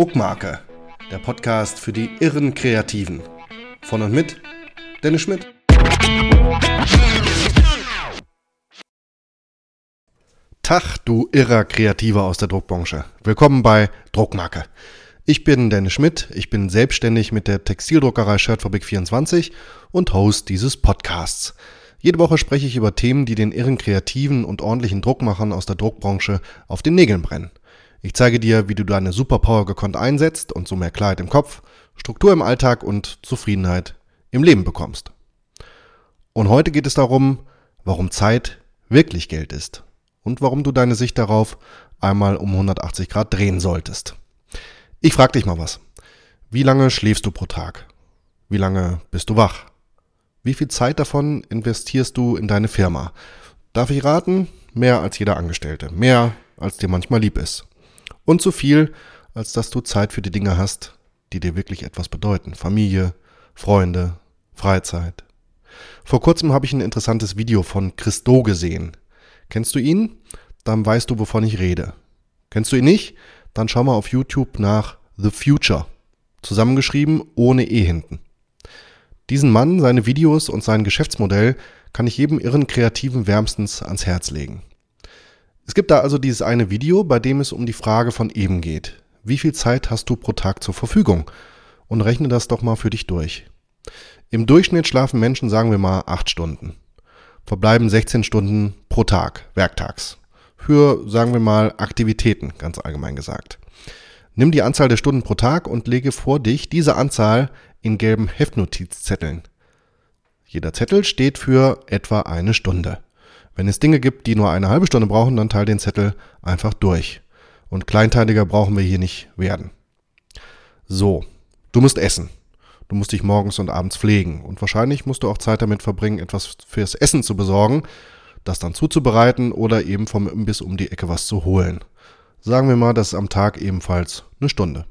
Druckmarke, der Podcast für die irren Kreativen. Von und mit Dennis Schmidt. Tag, du irrer Kreativer aus der Druckbranche. Willkommen bei Druckmarke. Ich bin Dennis Schmidt, ich bin selbstständig mit der Textildruckerei Shirtfabrik 24 und Host dieses Podcasts. Jede Woche spreche ich über Themen, die den irren Kreativen und ordentlichen Druckmachern aus der Druckbranche auf den Nägeln brennen. Ich zeige dir, wie du deine Superpower gekonnt einsetzt und so mehr Klarheit im Kopf, Struktur im Alltag und Zufriedenheit im Leben bekommst. Und heute geht es darum, warum Zeit wirklich Geld ist und warum du deine Sicht darauf einmal um 180 Grad drehen solltest. Ich frage dich mal was. Wie lange schläfst du pro Tag? Wie lange bist du wach? Wie viel Zeit davon investierst du in deine Firma? Darf ich raten? Mehr als jeder Angestellte. Mehr als dir manchmal lieb ist. Und so viel, als dass du Zeit für die Dinge hast, die dir wirklich etwas bedeuten. Familie, Freunde, Freizeit. Vor kurzem habe ich ein interessantes Video von Christo gesehen. Kennst du ihn? Dann weißt du, wovon ich rede. Kennst du ihn nicht? Dann schau mal auf YouTube nach The Future. Zusammengeschrieben ohne E hinten. Diesen Mann, seine Videos und sein Geschäftsmodell kann ich jedem irren Kreativen wärmstens ans Herz legen. Es gibt da also dieses eine Video, bei dem es um die Frage von eben geht. Wie viel Zeit hast du pro Tag zur Verfügung? Und rechne das doch mal für dich durch. Im Durchschnitt schlafen Menschen, sagen wir mal, acht Stunden. Verbleiben 16 Stunden pro Tag, werktags. Für, sagen wir mal, Aktivitäten, ganz allgemein gesagt. Nimm die Anzahl der Stunden pro Tag und lege vor dich diese Anzahl in gelben Heftnotizzetteln. Jeder Zettel steht für etwa eine Stunde. Wenn es Dinge gibt, die nur eine halbe Stunde brauchen, dann teile den Zettel einfach durch. Und kleinteiliger brauchen wir hier nicht werden. So, du musst essen. Du musst dich morgens und abends pflegen. Und wahrscheinlich musst du auch Zeit damit verbringen, etwas fürs Essen zu besorgen, das dann zuzubereiten oder eben vom Imbiss um die Ecke was zu holen. Sagen wir mal, das ist am Tag ebenfalls eine Stunde.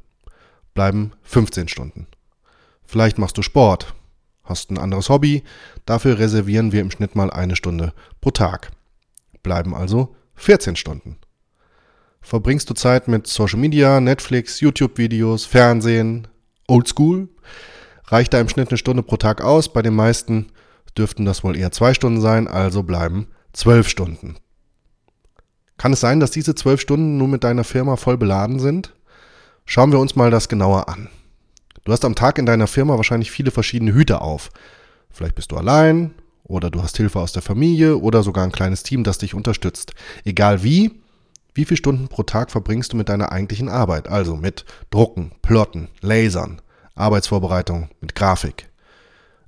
Bleiben 15 Stunden. Vielleicht machst du Sport, Hast ein anderes Hobby? Dafür reservieren wir im Schnitt mal eine Stunde pro Tag. Bleiben also 14 Stunden. Verbringst du Zeit mit Social Media, Netflix, YouTube-Videos, Fernsehen, Oldschool? Reicht da im Schnitt eine Stunde pro Tag aus? Bei den meisten dürften das wohl eher zwei Stunden sein, also bleiben zwölf Stunden. Kann es sein, dass diese zwölf Stunden nur mit deiner Firma voll beladen sind? Schauen wir uns mal das genauer an. Du hast am Tag in deiner Firma wahrscheinlich viele verschiedene Hüte auf. Vielleicht bist du allein oder du hast Hilfe aus der Familie oder sogar ein kleines Team, das dich unterstützt. Egal wie, wie viele Stunden pro Tag verbringst du mit deiner eigentlichen Arbeit? Also mit Drucken, Plotten, Lasern, Arbeitsvorbereitung, mit Grafik.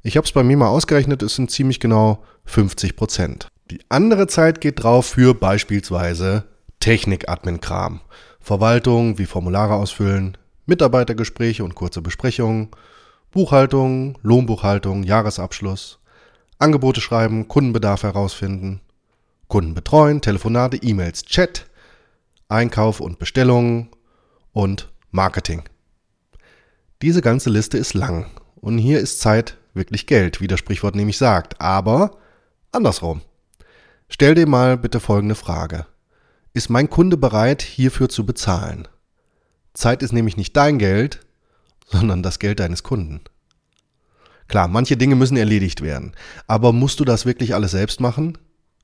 Ich habe es bei mir mal ausgerechnet, es sind ziemlich genau 50 Prozent. Die andere Zeit geht drauf für beispielsweise Technik-Admin-Kram. Verwaltung wie Formulare ausfüllen, Mitarbeitergespräche und kurze Besprechungen, Buchhaltung, Lohnbuchhaltung, Jahresabschluss, Angebote schreiben, Kundenbedarf herausfinden, Kunden betreuen, Telefonate, E-Mails, Chat, Einkauf und Bestellungen und Marketing. Diese ganze Liste ist lang und hier ist Zeit wirklich Geld, wie das Sprichwort nämlich sagt, aber andersrum. Stell dir mal bitte folgende Frage. Ist mein Kunde bereit, hierfür zu bezahlen? Zeit ist nämlich nicht dein Geld, sondern das Geld deines Kunden. Klar, manche Dinge müssen erledigt werden, aber musst du das wirklich alles selbst machen?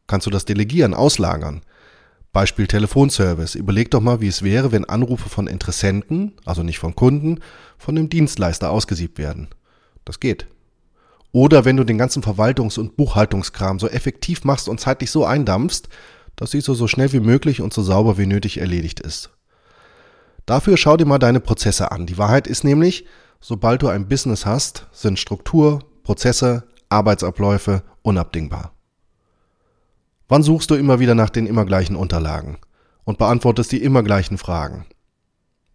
Kannst du das delegieren, auslagern? Beispiel Telefonservice. Überleg doch mal, wie es wäre, wenn Anrufe von Interessenten, also nicht von Kunden, von dem Dienstleister ausgesiebt werden. Das geht. Oder wenn du den ganzen Verwaltungs- und Buchhaltungskram so effektiv machst und zeitlich so eindampfst, dass dieser so schnell wie möglich und so sauber wie nötig erledigt ist. Dafür schau dir mal deine Prozesse an. Die Wahrheit ist nämlich, sobald du ein Business hast, sind Struktur, Prozesse, Arbeitsabläufe unabdingbar. Wann suchst du immer wieder nach den immer gleichen Unterlagen und beantwortest die immer gleichen Fragen?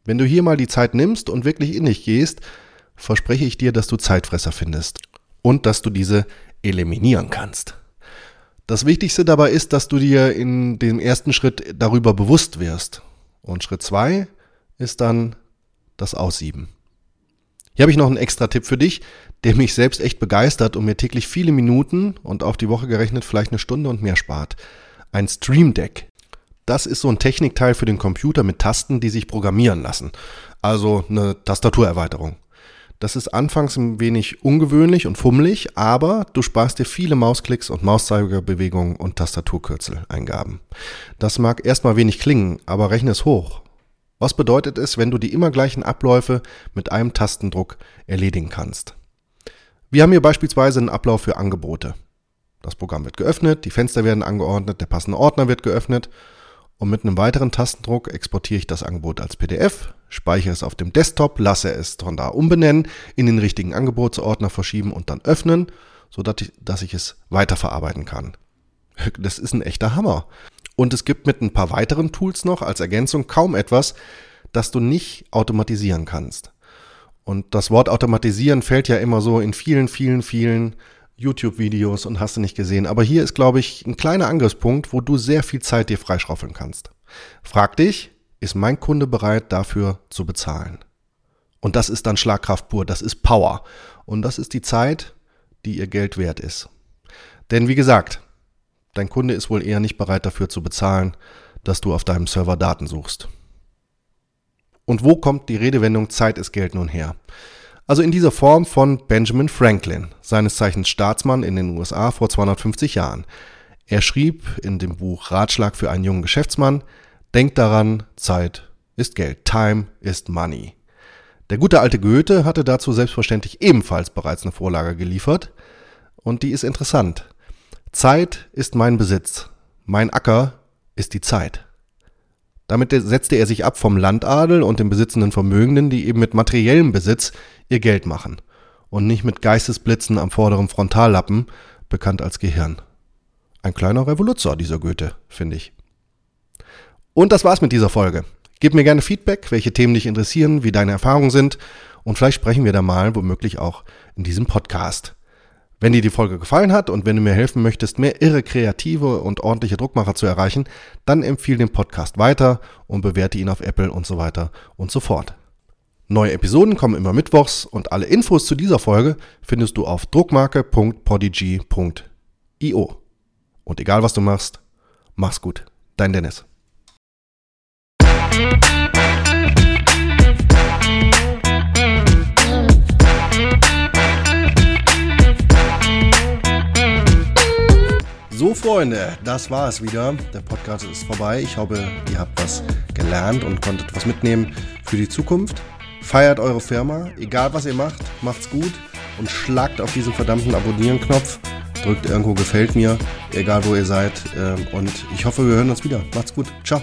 Wenn du hier mal die Zeit nimmst und wirklich in dich gehst, verspreche ich dir, dass du Zeitfresser findest und dass du diese eliminieren kannst. Das Wichtigste dabei ist, dass du dir in dem ersten Schritt darüber bewusst wirst. Und Schritt zwei ist dann das Aussieben. Hier habe ich noch einen extra Tipp für dich, der mich selbst echt begeistert und mir täglich viele Minuten und auf die Woche gerechnet vielleicht eine Stunde und mehr spart. Ein Stream Deck. Das ist so ein Technikteil für den Computer mit Tasten, die sich programmieren lassen. Also eine Tastaturerweiterung. Das ist anfangs ein wenig ungewöhnlich und fummelig, aber du sparst dir viele Mausklicks und Mauszeigerbewegungen und Tastaturkürzeleingaben. Das mag erstmal wenig klingen, aber rechne es hoch. Was bedeutet es, wenn du die immer gleichen Abläufe mit einem Tastendruck erledigen kannst? Wir haben hier beispielsweise einen Ablauf für Angebote. Das Programm wird geöffnet, die Fenster werden angeordnet, der passende Ordner wird geöffnet und mit einem weiteren Tastendruck exportiere ich das Angebot als PDF, speichere es auf dem Desktop, lasse es von da umbenennen, in den richtigen Angebotsordner verschieben und dann öffnen, sodass ich, dass ich es weiterverarbeiten kann. Das ist ein echter Hammer. Und es gibt mit ein paar weiteren Tools noch als Ergänzung kaum etwas, das du nicht automatisieren kannst. Und das Wort automatisieren fällt ja immer so in vielen, vielen, vielen YouTube-Videos und hast du nicht gesehen. Aber hier ist, glaube ich, ein kleiner Angriffspunkt, wo du sehr viel Zeit dir freischaufeln kannst. Frag dich, ist mein Kunde bereit dafür zu bezahlen? Und das ist dann Schlagkraft pur, das ist Power. Und das ist die Zeit, die ihr Geld wert ist. Denn wie gesagt, dein Kunde ist wohl eher nicht bereit dafür zu bezahlen, dass du auf deinem Server Daten suchst. Und wo kommt die Redewendung Zeit ist Geld nun her? Also in dieser Form von Benjamin Franklin, seines Zeichens Staatsmann in den USA vor 250 Jahren. Er schrieb in dem Buch Ratschlag für einen jungen Geschäftsmann, Denk daran, Zeit ist Geld, Time ist Money. Der gute alte Goethe hatte dazu selbstverständlich ebenfalls bereits eine Vorlage geliefert und die ist interessant. Zeit ist mein Besitz, mein Acker ist die Zeit. Damit setzte er sich ab vom Landadel und den besitzenden Vermögenden, die eben mit materiellem Besitz ihr Geld machen und nicht mit Geistesblitzen am vorderen Frontallappen, bekannt als Gehirn. Ein kleiner Revoluzer, dieser Goethe, finde ich. Und das war's mit dieser Folge. Gib mir gerne Feedback, welche Themen dich interessieren, wie deine Erfahrungen sind und vielleicht sprechen wir da mal womöglich auch in diesem Podcast. Wenn dir die Folge gefallen hat und wenn du mir helfen möchtest, mehr irre kreative und ordentliche Druckmacher zu erreichen, dann empfehle den Podcast weiter und bewerte ihn auf Apple und so weiter und so fort. Neue Episoden kommen immer mittwochs und alle Infos zu dieser Folge findest du auf druckmarke.podigy.io. Und egal was du machst, mach's gut. Dein Dennis. So, Freunde, das war es wieder. Der Podcast ist vorbei. Ich hoffe, ihr habt was gelernt und konntet was mitnehmen für die Zukunft. Feiert eure Firma, egal was ihr macht, macht's gut und schlagt auf diesen verdammten Abonnieren-Knopf. Drückt irgendwo gefällt mir, egal wo ihr seid. Ähm, und ich hoffe, wir hören uns wieder. Macht's gut. Ciao.